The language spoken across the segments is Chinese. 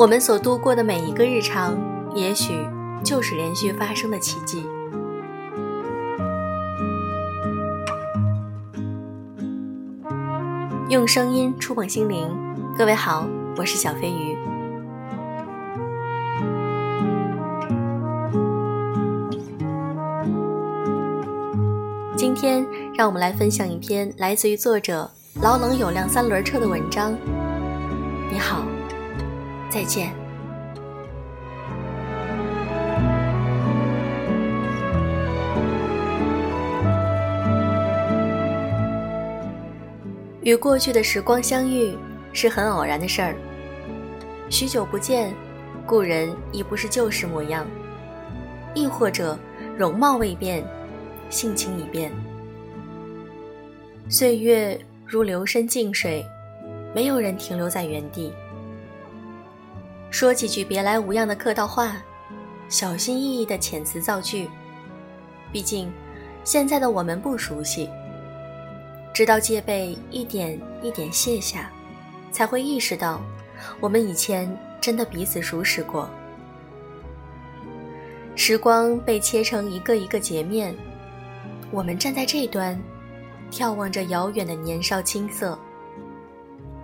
我们所度过的每一个日常，也许就是连续发生的奇迹。用声音触碰心灵，各位好，我是小飞鱼。今天，让我们来分享一篇来自于作者老冷有辆三轮车的文章。你好，再见。与过去的时光相遇是很偶然的事儿。许久不见，故人已不是旧时模样，亦或者容貌未变。性情已变，岁月如流深静水，没有人停留在原地。说几句别来无恙的客套话，小心翼翼的遣词造句。毕竟，现在的我们不熟悉，直到戒备一点一点卸下，才会意识到，我们以前真的彼此熟识过。时光被切成一个一个截面。我们站在这端，眺望着遥远的年少青涩。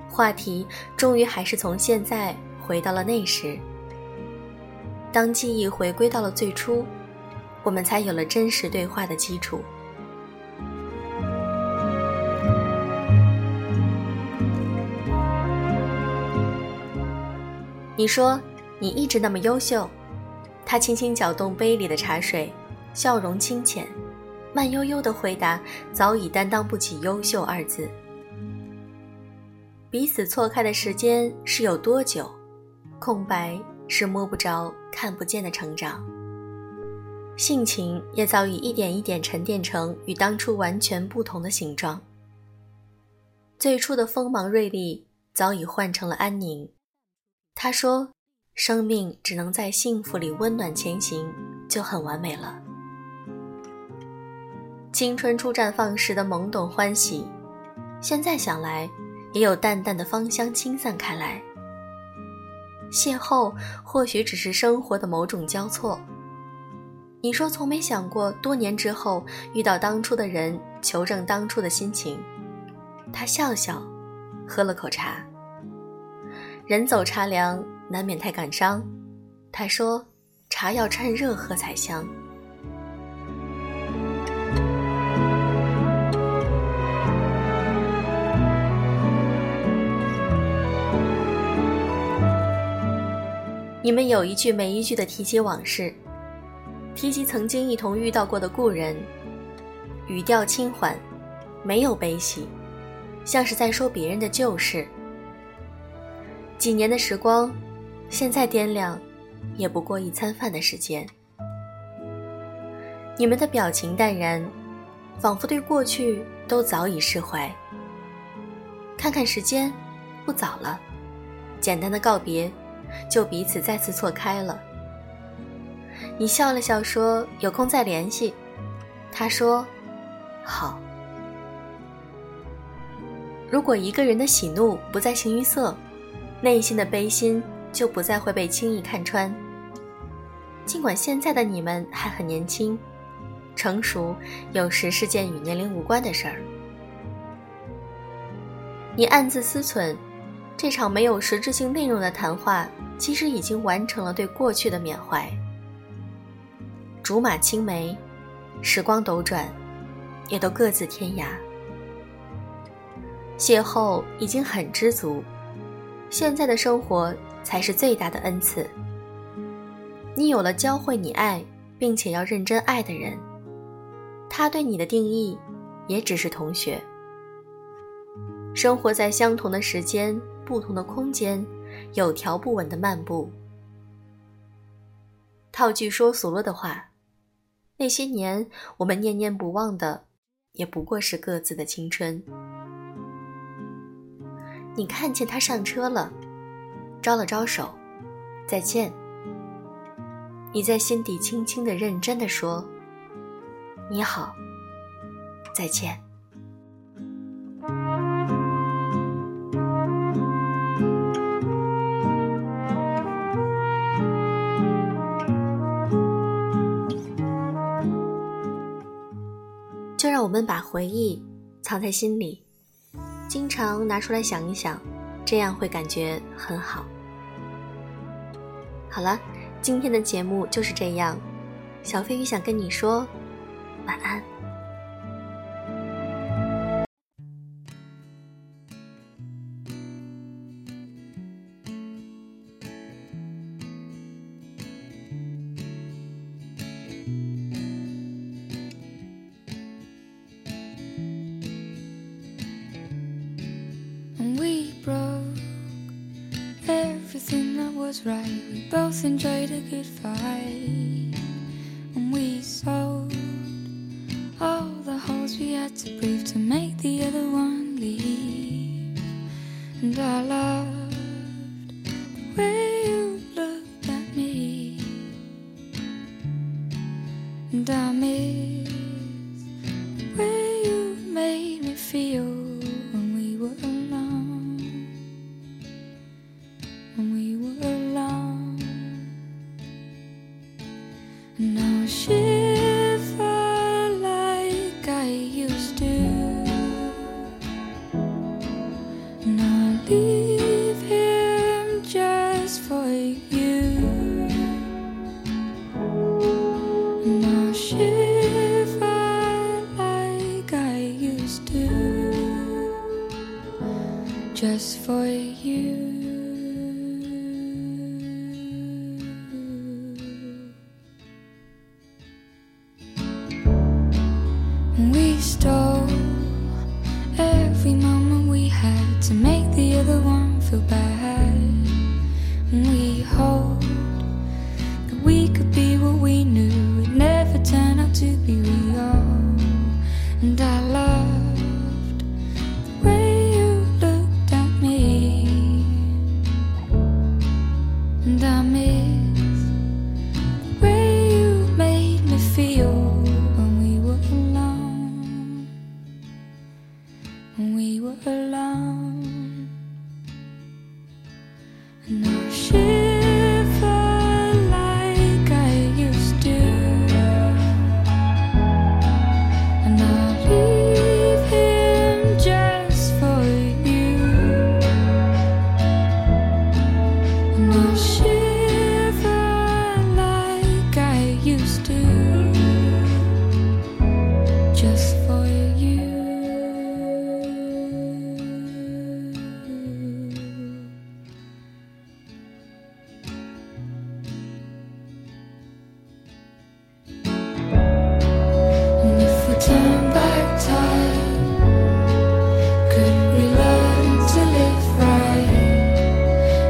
话题终于还是从现在回到了那时。当记忆回归到了最初，我们才有了真实对话的基础。你说你一直那么优秀，他轻轻搅动杯里的茶水，笑容清浅。慢悠悠的回答，早已担当不起“优秀”二字。彼此错开的时间是有多久？空白是摸不着、看不见的成长。性情也早已一点一点沉淀成与当初完全不同的形状。最初的锋芒锐利早已换成了安宁。他说：“生命只能在幸福里温暖前行，就很完美了。”青春初绽放时的懵懂欢喜，现在想来，也有淡淡的芳香倾散开来。邂逅或许只是生活的某种交错。你说从没想过多年之后遇到当初的人，求证当初的心情。他笑笑，喝了口茶。人走茶凉，难免太感伤。他说，茶要趁热喝才香。你们有一句没一句的提起往事，提及曾经一同遇到过的故人，语调轻缓，没有悲喜，像是在说别人的旧事。几年的时光，现在掂量，也不过一餐饭的时间。你们的表情淡然，仿佛对过去都早已释怀。看看时间，不早了，简单的告别。就彼此再次错开了。你笑了笑说：“有空再联系。”他说：“好。”如果一个人的喜怒不再形于色，内心的悲心就不再会被轻易看穿。尽管现在的你们还很年轻，成熟有时是件与年龄无关的事儿。你暗自思忖。这场没有实质性内容的谈话，其实已经完成了对过去的缅怀。竹马青梅，时光斗转，也都各自天涯。邂逅已经很知足，现在的生活才是最大的恩赐。你有了教会你爱，并且要认真爱的人，他对你的定义，也只是同学。生活在相同的时间。不同的空间，有条不紊的漫步。套句说俗了的话，那些年我们念念不忘的，也不过是各自的青春。你看见他上车了，招了招手，再见。你在心底轻轻的、认真的说：“你好，再见。”让我们把回忆藏在心里，经常拿出来想一想，这样会感觉很好。好了，今天的节目就是这样。小飞鱼想跟你说晚安。Was right. We both enjoyed a good fight. And we sold all the holes we had to prove to make the other one leave. And I just for you. We stole every moment we had to make the other one feel bad. And I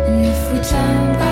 你负担吧。